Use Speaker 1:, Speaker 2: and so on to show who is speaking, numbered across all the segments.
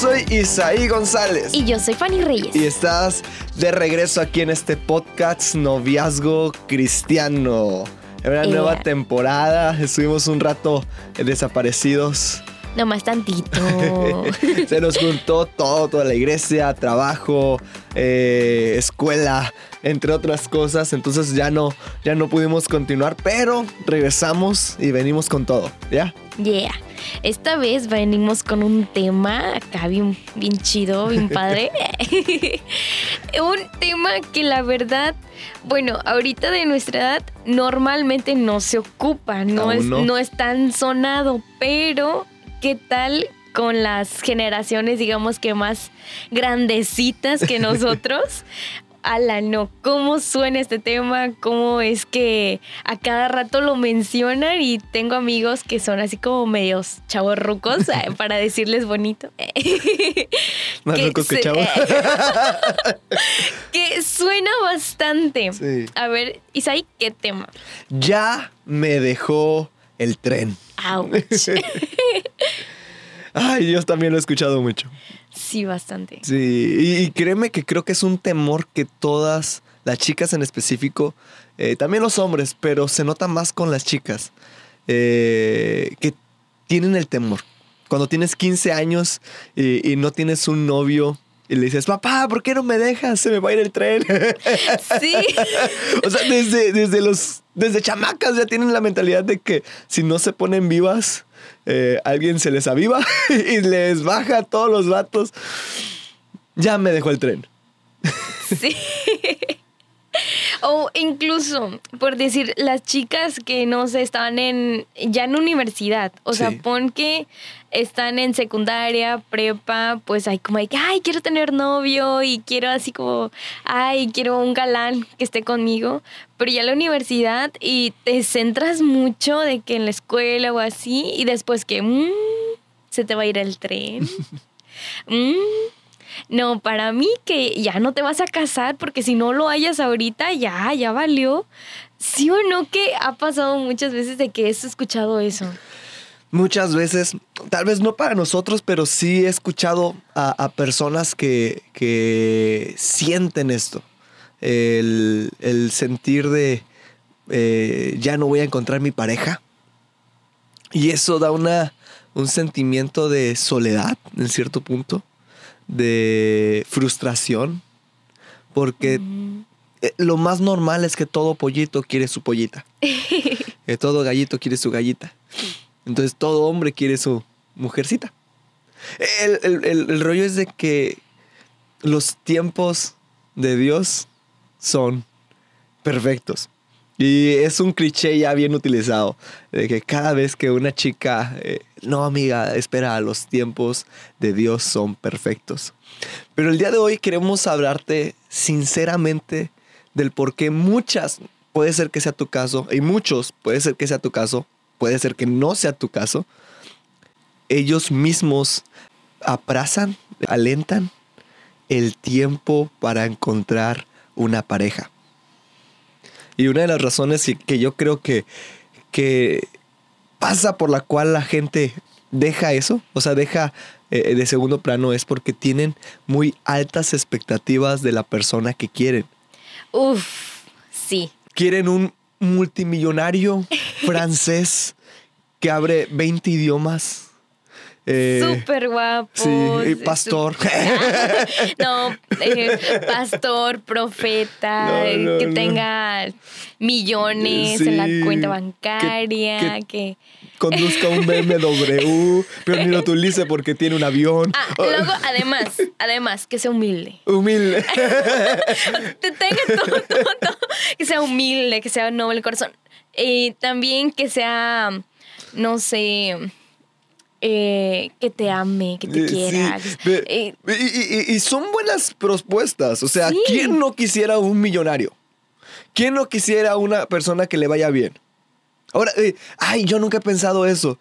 Speaker 1: soy Isaí González.
Speaker 2: Y yo soy Fanny Reyes.
Speaker 1: Y estás de regreso aquí en este podcast Noviazgo Cristiano. En una
Speaker 2: Eh.
Speaker 1: nueva temporada. Estuvimos un rato desaparecidos.
Speaker 2: Nomás tantito.
Speaker 1: Se nos juntó todo, toda la iglesia, trabajo, eh, escuela, entre otras cosas. Entonces ya no, ya no pudimos continuar, pero regresamos y venimos con todo, ¿ya?
Speaker 2: yeah. Esta vez venimos con un tema acá bien, bien chido, bien padre. un tema que la verdad, bueno, ahorita de nuestra edad normalmente no se ocupa, no, es,
Speaker 1: no.
Speaker 2: no es tan sonado, pero ¿qué tal? con las generaciones, digamos que más grandecitas que nosotros. Ala, no, ¿cómo suena este tema? ¿Cómo es que a cada rato lo mencionan? Y tengo amigos que son así como medios chavos rucos, eh, para decirles bonito.
Speaker 1: Más
Speaker 2: Que
Speaker 1: locos que chavos.
Speaker 2: que suena bastante.
Speaker 1: Sí.
Speaker 2: A ver, Isaí, ¿qué tema?
Speaker 1: Ya me dejó el tren.
Speaker 2: Ouch.
Speaker 1: Ay, Dios también lo he escuchado mucho.
Speaker 2: Sí, bastante.
Speaker 1: Sí, y, créeme que creo que es un temor que todas las chicas en específico, eh, también los hombres, pero se nota más con las chicas, eh, que tienen el temor. Cuando tienes 15 años y no tienes un novio y le dices, papá, ¿por qué no me dejas? Se me va a ir el tren.
Speaker 2: Sí.
Speaker 1: o sea, desde, desde los, desde chamacas ya tienen la mentalidad de que si no se ponen vivas, eh, alguien se les aviva y les baja a todos los vatos. Ya me dejó el tren.
Speaker 2: Sí. O incluso, por decir, las chicas que no sé, estaban en ya en universidad. O sea, pon que están en secundaria, prepa, pues hay como hay que, ay, quiero tener novio y quiero así como, ay, quiero un galán que esté conmigo. Pero ya la universidad y te centras mucho de que en la escuela o así y después que, mm, se te va a ir el tren. Mm, no, para mí que ya no te vas a casar porque si no lo hayas ahorita, ya, ya valió. ¿Sí o no que ha pasado muchas veces de que has escuchado eso?
Speaker 1: Muchas veces, tal vez no para nosotros, pero sí he escuchado a, a personas que, que sienten esto. El, el sentir de eh, ya no voy a encontrar mi pareja. Y eso da una, un sentimiento de soledad en cierto punto, de frustración, porque
Speaker 2: Mm,
Speaker 1: eh, lo más normal es que todo pollito quiere su pollita. que todo gallito quiere su gallita. Entonces todo hombre quiere su mujercita. El, el- el- el rollo es de que los tiempos de Dios son perfectos. Y es un cliché ya bien utilizado, de que cada vez que una chica, eh, no amiga, espera, los tiempos de Dios son perfectos. Pero el día de hoy queremos hablarte sinceramente del por qué muchas, puede ser que sea tu caso, y muchos, puede ser que sea tu caso, puede ser que no sea tu caso, ellos mismos aprazan, alentan el tiempo para encontrar una pareja. Y una de las razones que- que yo creo que, que pasa por la cual la gente deja eso, o sea, deja eh, de segundo plano, es porque tienen muy altas expectativas de la persona que quieren.
Speaker 2: Uf, sí.
Speaker 1: Quieren un multimillonario francés que abre 20 idiomas. Eh,
Speaker 2: Súper guapo.
Speaker 1: Sí, pastor.
Speaker 2: no, eh, pastor, profeta,
Speaker 1: No, no,
Speaker 2: que tenga millones en la cuenta bancaria,
Speaker 1: que-
Speaker 2: que...
Speaker 1: Conduzca un BMW, pero ni lo utilice porque tiene un avión.
Speaker 2: Ah, luego, además, además, que sea humilde.
Speaker 1: Humilde.
Speaker 2: te tenga todo, todo, todo. Que sea humilde, que sea noble el corazón. Y también que sea, no sé, eh, que te ame, que te
Speaker 1: Eh, sí,
Speaker 2: quiera.
Speaker 1: ve-
Speaker 2: Eh,
Speaker 1: y, y- y- y son buenas propuestas. O sea,
Speaker 2: Sí.
Speaker 1: ¿quién no quisiera un millonario? ¿Quién no quisiera una persona que le vaya bien? Ahora, eh, ay, yo nunca he pensado eso.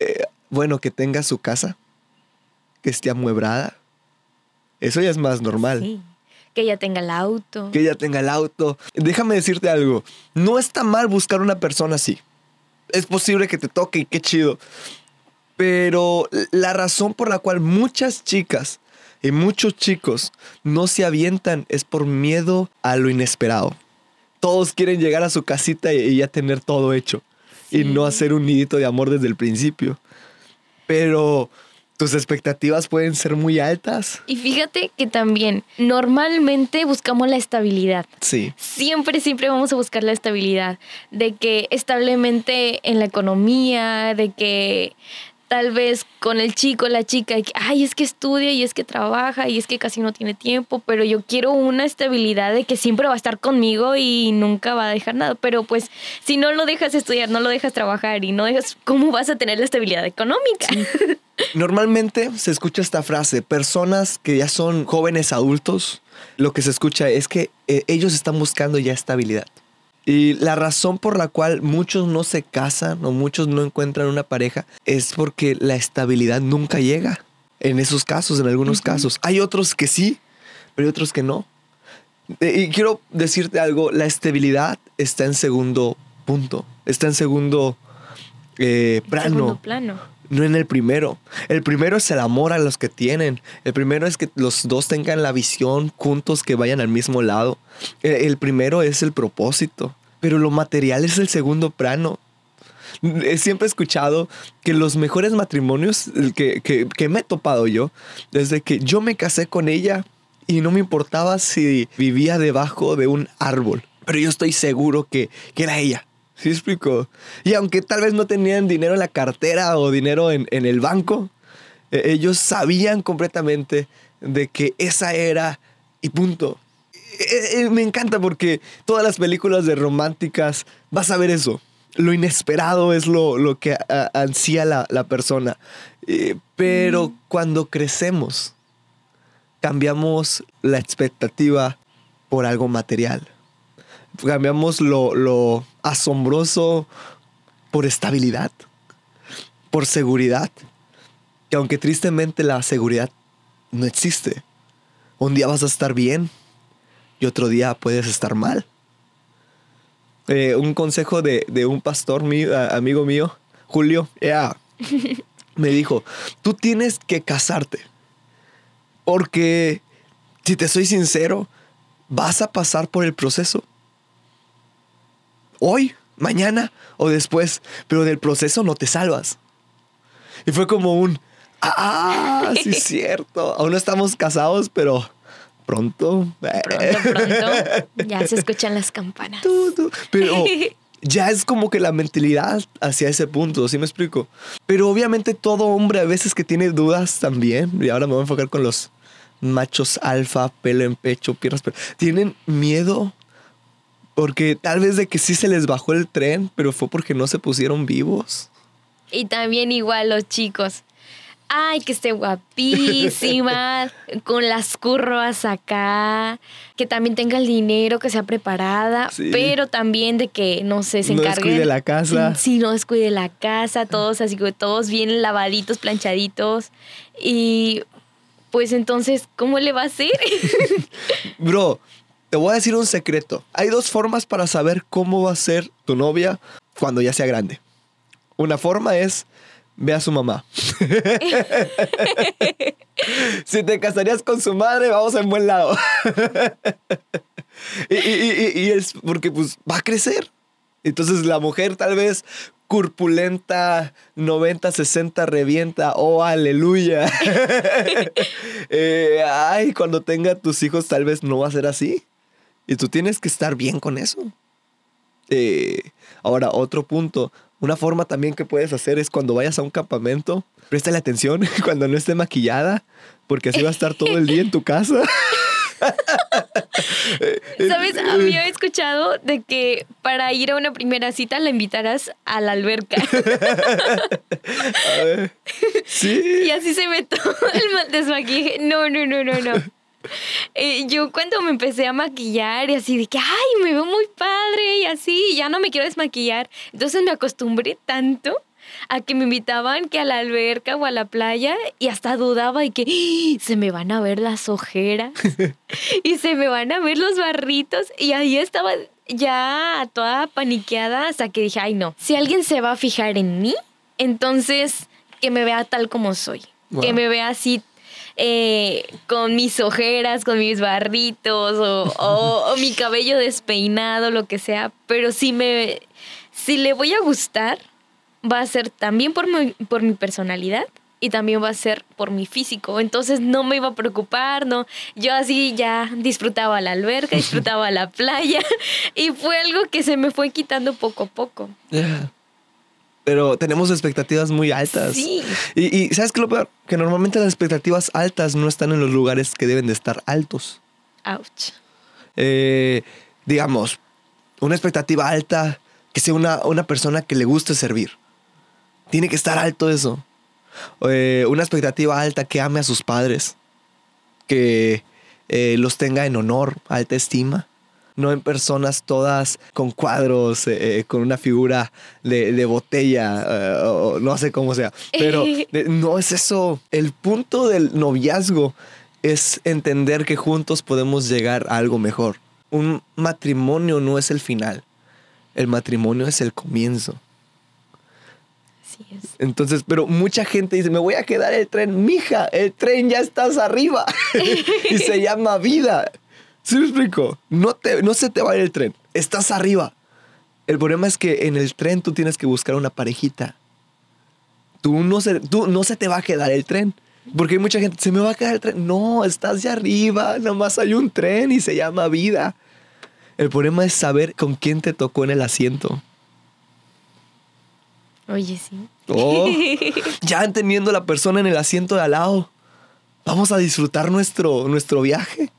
Speaker 1: Eh, bueno, que tenga su casa, que esté amuebrada. Eso ya es más normal.
Speaker 2: sí. Que ella tenga el auto.
Speaker 1: Que ella tenga el auto. Déjame decirte algo. No está mal buscar una persona así. Es posible que te toque y qué chido. Pero la razón por la cual muchas chicas y muchos chicos no se avientan es por miedo a lo inesperado. Todos quieren llegar a su casita y ya tener todo hecho y no hacer un nidito de amor desde el principio. Pero tus expectativas pueden ser muy altas.
Speaker 2: Y fíjate que también normalmente buscamos la estabilidad.
Speaker 1: Sí.
Speaker 2: Siempre, siempre vamos a buscar la estabilidad. De que establemente en la economía, de que tal vez con el chico, la chica, ay, es que estudia y es que trabaja y es que casi no tiene tiempo, pero yo quiero una estabilidad de que siempre va a estar conmigo y nunca va a dejar nada. Pero pues si no lo dejas estudiar, no lo dejas trabajar y no dejas, ¿cómo vas a tener la estabilidad económica?
Speaker 1: Normalmente se escucha esta frase, personas que ya son jóvenes adultos, lo que se escucha es que eh, ellos están buscando ya estabilidad. Y la razón por la cual muchos no se casan o muchos no encuentran una pareja es porque la estabilidad nunca llega. En esos casos, en algunos casos. Hay otros que sí, pero hay otros que no. Y quiero decirte algo, la estabilidad está en segundo punto, está en segundo eh, plano. Segundo plano. No en el primero. El primero es el amor a los que tienen. El primero es que los dos tengan la visión juntos, que vayan al mismo lado. El, primero es el propósito. Pero lo material es el segundo plano. Siempre he escuchado que los mejores matrimonios que, que, me he topado yo, desde que yo me casé con ella y no me importaba si vivía debajo de un árbol, pero yo estoy seguro que, que era ella. ¿Sí explico? Y aunque tal vez no tenían dinero en la cartera o dinero en, el banco, e, ellos sabían completamente de que esa era y punto. E, e, me encanta porque todas las películas de románticas vas a ver eso. Lo inesperado es lo, lo que ansía la, la persona. pero mm. cuando crecemos, cambiamos la expectativa por algo material cambiamos lo, asombroso por estabilidad, por seguridad. Que aunque tristemente la seguridad no existe, un día vas a estar bien y otro día puedes estar mal. Eh, un consejo de, un pastor mío, amigo mío, Julio, me dijo, tú tienes que casarte. Porque, si te soy sincero, vas a pasar por el proceso hoy, mañana o después, pero del proceso no te salvas. Y fue como un, ah, sí es cierto, aún no estamos casados, pero pronto.
Speaker 2: Pronto, pronto, ya se escuchan las campanas.
Speaker 1: Pero ya es como que la mentalidad hacia ese punto, ¿sí me explico? Pero obviamente todo hombre a veces que tiene dudas también, y ahora me voy a enfocar con los machos alfa, pelo en pecho, piernas, pero tienen miedo porque tal vez de que sí se les bajó el tren, pero fue porque no se pusieron vivos.
Speaker 2: Y también igual los chicos. Ay, que esté guapísima, con las curvas acá, que también tenga el dinero, que sea preparada, pero también de que, no sé, se encargue. No
Speaker 1: descuide la casa.
Speaker 2: Sí, no descuide la casa, todos así, todos bien lavaditos, planchaditos. Y pues entonces, ¿cómo le va a hacer?
Speaker 1: Bro, te voy a decir un secreto. Hay dos formas para saber cómo va a ser tu novia cuando ya sea grande. Una forma es ve a su mamá. si te casarías con su madre, vamos en buen lado. y, y, es porque pues va a crecer. Entonces la mujer tal vez corpulenta, 90, 60 revienta, oh aleluya. Eh, ay, cuando tenga tus hijos tal vez no va a ser así. Y tú tienes que estar bien con eso. Eh, ahora, otro punto. Una forma también que puedes hacer es cuando vayas a un campamento, préstale atención cuando no esté maquillada, porque así va a estar todo el día en tu casa.
Speaker 2: ¿Sabes? Había escuchado de que para ir a una primera cita la invitarás a la alberca.
Speaker 1: Sí.
Speaker 2: Y así se ve todo el desmaquillaje. No, no, no, no, no. Eh, yo cuando me empecé a maquillar y así de que, ay, me veo muy padre y así, ya no me quiero desmaquillar. Entonces me acostumbré tanto a que me invitaban que a la alberca o a la playa y hasta dudaba y que ¡Ah! se me van a ver las ojeras y se me van a ver los barritos y ahí estaba ya toda paniqueada hasta que dije, ay no, si alguien se va a fijar en mí, entonces que me vea tal como soy.
Speaker 1: Wow.
Speaker 2: Que me vea así eh, con mis ojeras, con mis barritos o, o- o mi cabello despeinado, lo que sea. Pero si me, si le voy a gustar, va a ser también por mi, por mi personalidad y también va a ser por mi físico. Entonces no me iba a preocupar, no. Yo así ya disfrutaba la alberca, disfrutaba la playa y fue algo que se me fue quitando poco a poco.
Speaker 1: Yeah. Pero tenemos expectativas muy altas.
Speaker 2: Sí.
Speaker 1: Y, y ¿sabes qué lo peor? Que normalmente las expectativas altas no están en los lugares que deben de estar altos.
Speaker 2: Ouch.
Speaker 1: Eh, digamos, una expectativa alta, que sea una, una persona que le guste servir. Tiene que estar alto eso. Eh, una expectativa alta que ame a sus padres. Que eh, los tenga en honor, alta estima. No en personas todas con cuadros, eh, eh, con una figura de, de botella, eh, o no sé cómo sea. Pero no es eso. El punto del noviazgo es entender que juntos podemos llegar a algo mejor. Un matrimonio no es el final. El matrimonio es el comienzo.
Speaker 2: Así es.
Speaker 1: Entonces, pero mucha gente dice, me voy a quedar el tren. Mija, el tren ya estás arriba. y se llama vida. ¿Sí me explico? No, te, no se te va a ir el tren. Estás arriba. El problema es que en el tren tú tienes que buscar una parejita. Tú no se, tú, no se te va a quedar el tren. Porque hay mucha gente, se me va a quedar el tren. No, estás ya arriba. Nomás hay un tren y se llama vida. El problema es saber con quién te tocó en el asiento.
Speaker 2: Oye, sí.
Speaker 1: Oh, ya teniendo la persona en el asiento de al lado, vamos a disfrutar nuestro, nuestro viaje.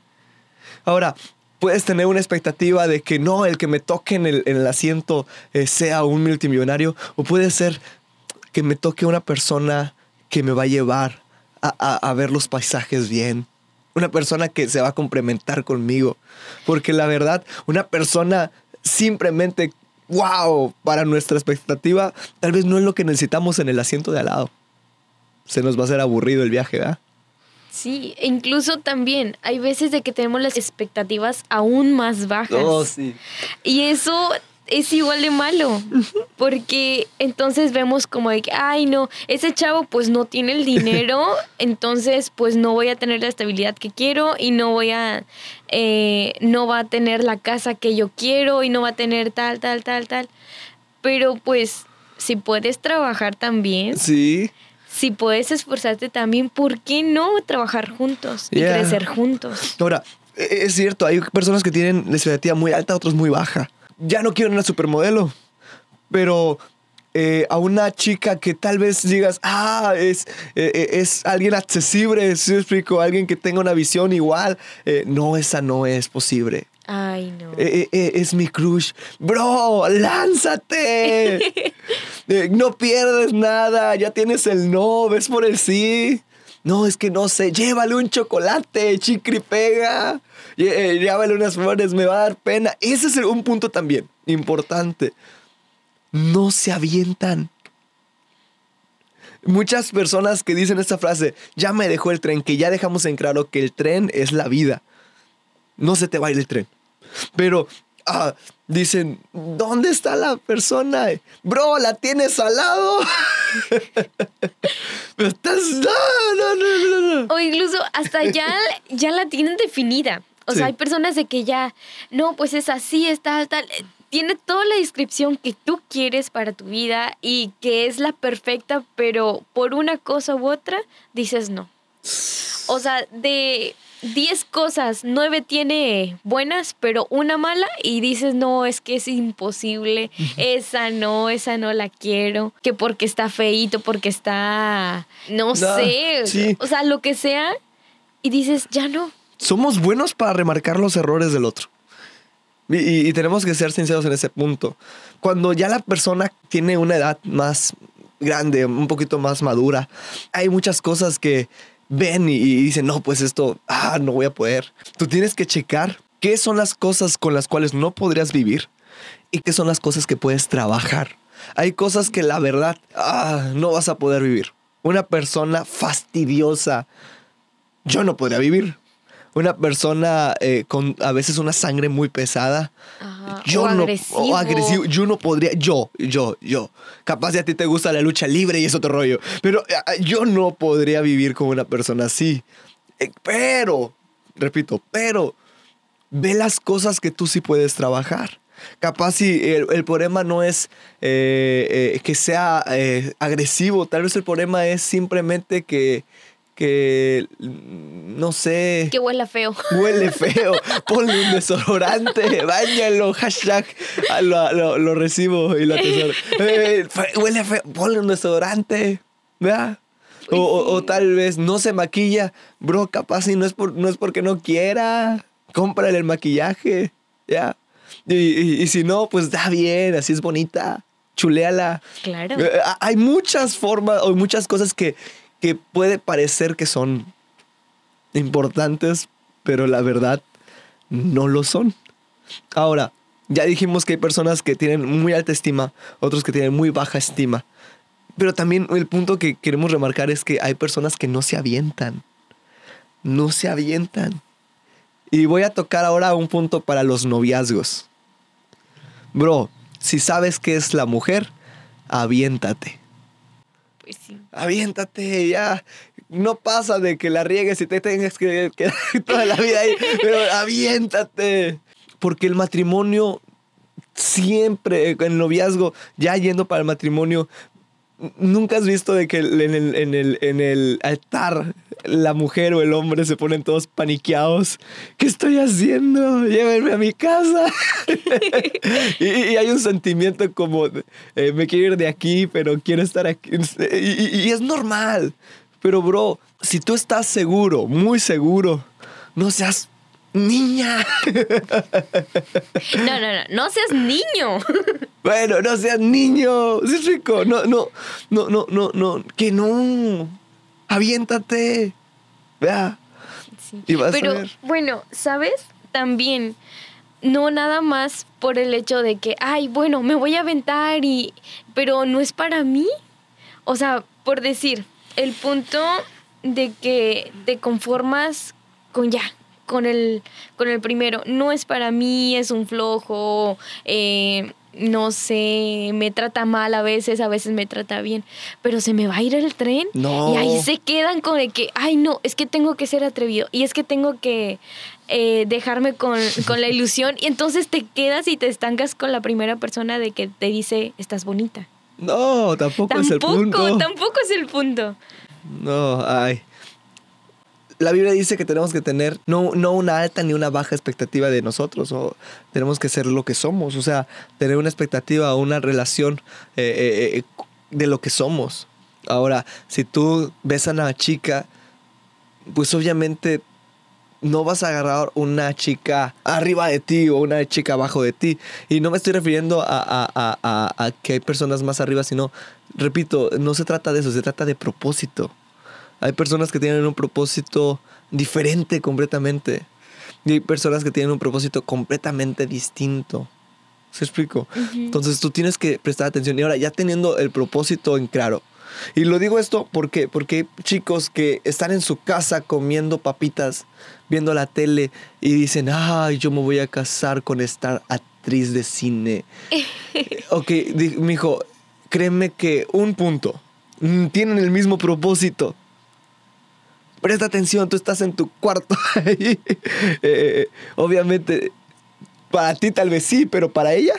Speaker 1: Ahora, puedes tener una expectativa de que no, el que me toque en el, en el asiento eh, sea un multimillonario, o puede ser que me toque una persona que me va a llevar a ver los paisajes bien. Una persona que se va a complementar conmigo. Porque la verdad, una persona simplemente, wow, para nuestra expectativa, tal vez no es lo que necesitamos en el asiento de al lado. Se nos va a hacer aburrido el viaje, ¿verdad?
Speaker 2: Sí, e incluso también hay veces de que tenemos las expectativas aún más bajas.
Speaker 1: Oh, sí.
Speaker 2: Y eso es igual de malo, porque entonces vemos como de que, ay no, ese chavo pues no tiene el dinero, entonces pues no voy a tener la estabilidad que quiero y no voy a, eh, no va a tener la casa que yo quiero y no va a tener tal, tal, tal, tal. Pero pues si puedes trabajar también,
Speaker 1: Sí.
Speaker 2: Si puedes esforzarte también, ¿por qué no trabajar juntos y
Speaker 1: Yeah.
Speaker 2: crecer juntos?
Speaker 1: Ahora, e- es cierto, hay personas que tienen la expectativa muy alta, otros muy baja. Ya no quiero una supermodelo, pero eh, a una chica que tal vez digas, ah, es, eh, es alguien accesible, ¿sí me explico? Alguien que tenga una visión igual. Eh, no, esa no es posible.
Speaker 2: Ay, no.
Speaker 1: Eh, eh, eh, es mi crush. Bro, lánzate. Eh, no pierdes nada. Ya tienes el no. Ves por el sí. No, es que no sé. Llévale un chocolate, chicri pega. Llévale unas flores, me va a dar pena. Ese es un punto también importante. No se avientan. Muchas personas que dicen esta frase, ya me dejó el tren, que ya dejamos en claro que el tren es la vida. No se te va a ir el tren. Pero ah, dicen, ¿dónde está la persona? Bro, ¿la tienes al lado? Pero estás... No, no, no, no, no.
Speaker 2: O incluso hasta ya, ya la tienen definida. O
Speaker 1: Sí.
Speaker 2: sea, hay personas de que ya, no, pues es así, es tal, tal. Eh, Tiene toda la descripción que tú quieres para tu vida y que es la perfecta, pero por una cosa u otra dices no. O sea, de 10 cosas, 9 tiene buenas, pero una mala y dices, no, es que es imposible, esa no, esa no la quiero, que porque está feíto, porque está, no,
Speaker 1: No,
Speaker 2: sé,
Speaker 1: sí.
Speaker 2: o sea, lo que sea, y dices, ya no.
Speaker 1: Somos buenos para remarcar los errores del otro. Y, y- y tenemos que ser sinceros en ese punto. Cuando ya la persona tiene una edad más grande, un poquito más madura, hay muchas cosas que ven y, y dicen, no, pues esto, ah, no voy a poder. Tú tienes que checar qué son las cosas con las cuales no podrías vivir y qué son las cosas que puedes trabajar. Hay cosas que la verdad, ah, no vas a poder vivir. Una persona fastidiosa, yo no podría vivir. Una persona eh, con a veces una sangre muy pesada. Yo
Speaker 2: o
Speaker 1: no,
Speaker 2: agresivo.
Speaker 1: o agresivo. Yo no podría, yo, yo, yo. Capaz de a ti te gusta la lucha libre y es otro rollo. Pero eh, yo no podría vivir con una persona así. Eh, pero, repito, pero ve las cosas que tú sí puedes trabajar. Capaz si el, el problema no es eh, eh, que sea eh, agresivo, tal vez el problema es simplemente que, que mm, no sé,
Speaker 2: Que huela feo.
Speaker 1: huele feo, ponle un desodorante, bañalo, hashtag, lo, lo- lo recibo y lo atesoro. Eh, huele feo, ponle un desodorante, ¿verdad? O, o- o tal vez no se maquilla, bro, capaz y no es, por, no es porque no quiera, cómprale el maquillaje, ¿ya? Y, y- y si no, pues da bien, así es bonita, chuleala.
Speaker 2: Claro.
Speaker 1: Eh, ha- Hay muchas formas o muchas cosas que, que puede parecer que son importantes, pero la verdad no lo son. Ahora, ya dijimos que hay personas que tienen muy alta estima, otros que tienen muy baja estima. Pero también el punto que queremos remarcar es que hay personas que no se avientan. No se avientan. Y voy a tocar ahora un punto para los noviazgos. Bro, si sabes que es la mujer, aviéntate.
Speaker 2: Pues.
Speaker 1: Aviéntate, ya. No pasa de que la riegues y te tengas que quedar toda la vida ahí, pero aviéntate. Porque el matrimonio siempre, el noviazgo, ya yendo para el matrimonio, nunca has visto de que en el, en el, en el altar la mujer o el hombre se ponen todos paniqueados. ¿Qué estoy haciendo? Llévenme a mi casa. y, y hay un sentimiento como, eh, me quiero ir de aquí, pero quiero estar aquí. Y, y- y es normal. Pero, bro, si tú estás seguro, muy seguro, no seas niña.
Speaker 2: No, no, no. No seas niño.
Speaker 1: Bueno, no seas niño. Sí, es rico. No, no, no, no, no, no. Que no. Aviéntate. Vea.
Speaker 2: Sí.
Speaker 1: Y vas a
Speaker 2: Pero
Speaker 1: ver.
Speaker 2: bueno, ¿sabes? También no nada más por el hecho de que, ay, bueno, me voy a aventar y pero no es para mí. O sea, por decir, el punto de que te conformas con ya, con el, con el primero, no es para mí, es un flojo, eh, no sé, me trata mal a veces, a veces me trata bien, pero se me va a ir el tren
Speaker 1: No.
Speaker 2: y ahí se quedan con el que, ay no, es que tengo que ser atrevido y es que tengo que eh, dejarme con, con la ilusión y entonces te quedas y te estancas con la primera persona de que te dice, estás bonita.
Speaker 1: No, tampoco, es el
Speaker 2: Tampoco,
Speaker 1: punto.
Speaker 2: tampoco es el punto.
Speaker 1: No, ay. La Biblia dice que tenemos que tener no, no una alta ni una baja expectativa de nosotros, o tenemos que ser lo que somos, o sea, tener una expectativa o una relación eh, eh, eh, de lo que somos. Ahora, si tú ves a una chica, pues obviamente no vas a agarrar una chica arriba de ti o una chica abajo de ti. Y no me estoy refiriendo a, a- a- a- a que hay personas más arriba, sino, repito, no se trata de eso, se trata de propósito. Hay personas que tienen un propósito diferente completamente. Y hay personas que tienen un propósito completamente distinto. ¿Se explico? Entonces tú tienes que prestar atención. Y ahora, ya teniendo el propósito en claro. Y lo digo esto porque, porque hay chicos que están en su casa comiendo papitas, viendo la tele y dicen, ay, yo me voy a casar con esta actriz de cine. ok, mijo, créeme que un punto. mm, Tienen el mismo propósito. Presta atención, tú estás en tu cuarto ahí. Eh, obviamente, para ti tal vez sí, pero para ella,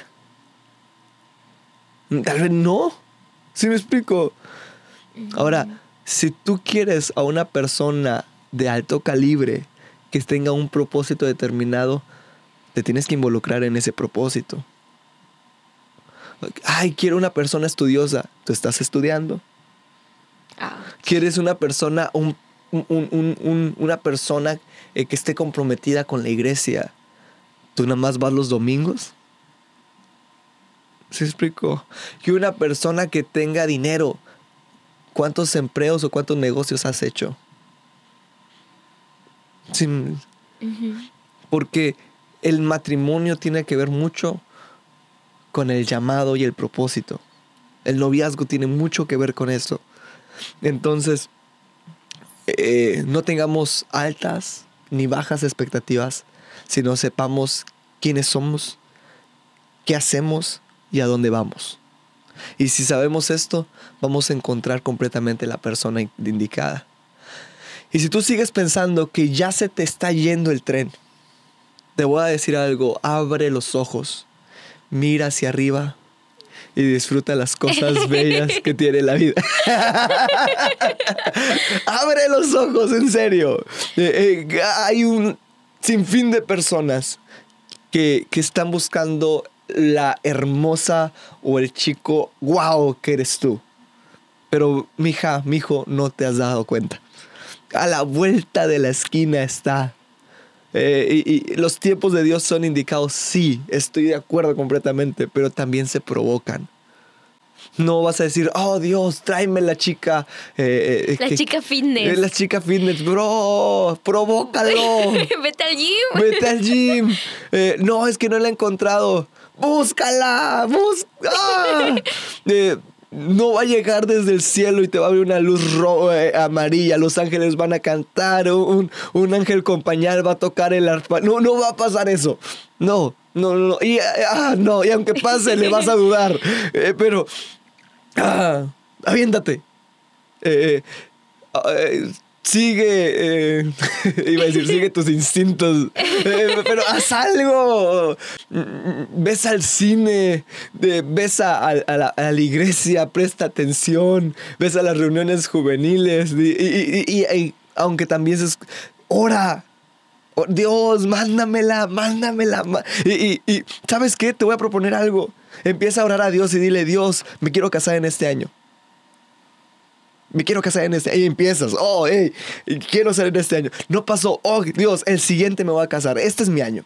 Speaker 1: mm, tal vez no. ¿Sí me explico? Ahora, si tú quieres a una persona de alto calibre que tenga un propósito determinado, te tienes que involucrar en ese propósito. Ay, quiero una persona estudiosa. Tú estás estudiando.
Speaker 2: Ah,
Speaker 1: ¿Quieres una persona, un- un- un- un- una persona eh, que esté comprometida con la iglesia? ¿Tú nada más vas los domingos? ¿Sí explico? Que una persona que tenga dinero, ¿cuántos empleos o cuántos negocios has hecho? Sí, porque el matrimonio tiene que ver mucho con el llamado y el propósito. El noviazgo tiene mucho que ver con eso. Entonces, eh, no tengamos altas ni bajas expectativas, sino sepamos quiénes somos, qué hacemos y a dónde vamos. Y si sabemos esto, vamos a encontrar completamente la persona indicada. Y si tú sigues pensando que ya se te está yendo el tren, te voy a decir algo, abre los ojos, mira hacia arriba y disfruta las cosas bellas que tiene la vida. los ojos, en serio. Eh, eh, hay un sinfín de personas que, que están buscando la hermosa o el chico, wow, que eres tú. Pero, mija, mijo, no te has dado cuenta. A la vuelta de la esquina está. Eh, y, los tiempos de Dios son indicados, sí, estoy de acuerdo completamente, pero también se provocan. No vas a decir, oh Dios, tráeme la chica.
Speaker 2: Eh, la chica fitness.
Speaker 1: la chica fitness, bro, provócalo.
Speaker 2: Vete al gym.
Speaker 1: Vete al gym. no, es que no la he encontrado búscala, busca. ¡Ah! Eh, no va a llegar desde el cielo y te va a abrir una luz eh, amarilla. Los ángeles van a cantar, un, un, ángel compañero va a tocar el arpa. No, no va a pasar eso. No, no, no. Y, ah, no, y aunque pase, le vas a dudar. Eh, pero, ah, aviéntate. Eh, sigue, eh, iba a decir, sigue tus instintos, eh, pero haz algo. Ves al cine, ves a, la, iglesia, presta atención, ves a las reuniones juveniles y, aunque también es, ora. Oh, Dios, mándamela, mándamela. Y, y, ¿sabes qué? Te voy a proponer algo. Empieza a orar a Dios y dile, Dios, me quiero casar en este año me quiero casar en este año. Y empiezas, oh, hey, quiero ser en este año. No pasó, oh, Dios, el siguiente me voy a casar. Este es mi año.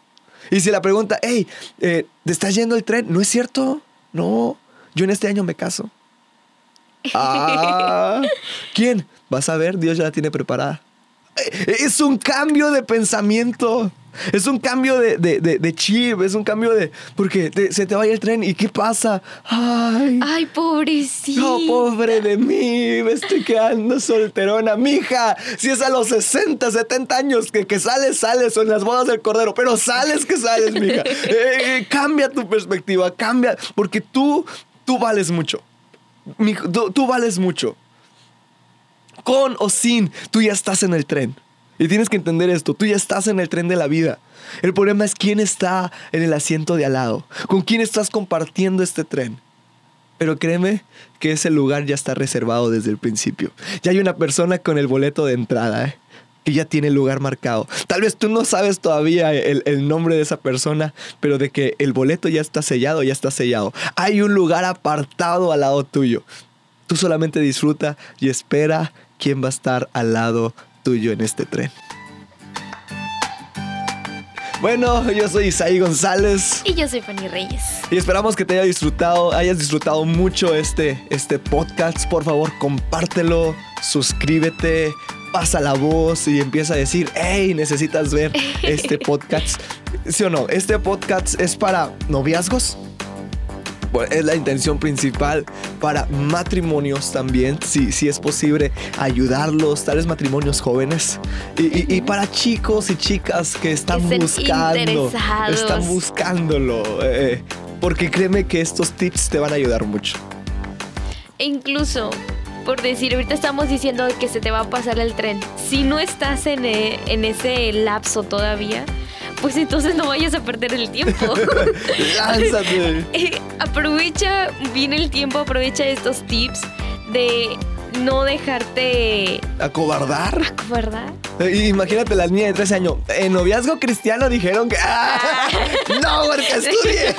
Speaker 1: Y si la pregunta, hey, eh, ¿te estás yendo el tren? ¿No es cierto? No, yo en este año me caso. Ah, ¿quién? Vas a ver, Dios ya la tiene preparada. Es un cambio de pensamiento. Es un cambio de, de, chip, es un cambio de... Porque se te vaya el tren y ¿qué pasa? Ay,
Speaker 2: ay, pobrecito.
Speaker 1: No, pobre de mí, me estoy quedando solterona. Mija, si es a los 60, 70 años que, que sales, sales, son las bodas del cordero, pero sales que sales, mija. Eh, eh, cambia tu perspectiva, cambia, porque tú, tú vales mucho. tú, tú vales mucho. Con o sin, tú ya estás en el tren. Y tienes que entender esto, tú ya estás en el tren de la vida. El problema es quién está en el asiento de al lado, con quién estás compartiendo este tren. Pero créeme que ese lugar ya está reservado desde el principio. Ya hay una persona con el boleto de entrada, ¿eh? que ya tiene el lugar marcado. Tal vez tú no sabes todavía el, el, nombre de esa persona, pero de que el boleto ya está sellado, ya está sellado. Hay un lugar apartado al lado tuyo. Tú solamente disfruta y espera quién va a estar al lado tuyo en este tren. Bueno, yo soy Isaí González.
Speaker 2: Y yo soy Fanny Reyes.
Speaker 1: Y esperamos que te haya disfrutado, hayas disfrutado mucho este, este podcast. Por favor, compártelo, suscríbete, pasa la voz y empieza a decir, hey, necesitas ver este podcast. ¿Sí o no? Este podcast es para noviazgos, es la intención principal para matrimonios también, si, si es posible ayudarlos, tales matrimonios jóvenes y, para chicos y chicas que están buscando, están buscándolo, eh, porque créeme que estos tips te van a ayudar mucho.
Speaker 2: E incluso por decir, ahorita estamos diciendo que se te va a pasar el tren. Si no estás en, eh, en ese lapso todavía, pues entonces no vayas a perder el tiempo.
Speaker 1: Lánzate.
Speaker 2: Eh, aprovecha bien el tiempo, aprovecha estos tips de no dejarte
Speaker 1: acobardar.
Speaker 2: Acobardar.
Speaker 1: Eh, imagínate la niña de 13 años. En noviazgo cristiano dijeron que. ¡Ah! ¡No, porque estudie!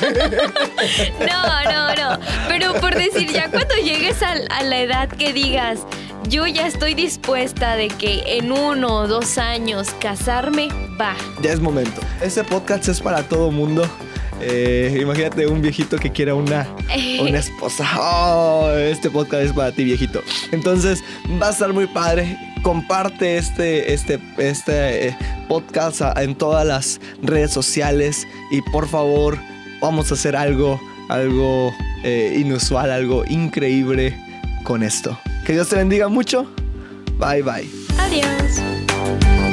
Speaker 2: no, no, no. Pero por decir, ya cuando llegues a la edad que digas, yo ya estoy dispuesta de que en uno o dos años casarme, va.
Speaker 1: Ya es momento. Este podcast es para todo mundo. Eh, imagínate un viejito que quiera una, una esposa. Oh, este podcast es para ti, viejito. Entonces, va a estar muy padre. Comparte este, este, este eh, podcast en todas las redes sociales. Y por favor, vamos a hacer algo, algo eh, inusual, algo increíble con esto. Que Dios te bendiga mucho. Bye bye.
Speaker 2: Adiós.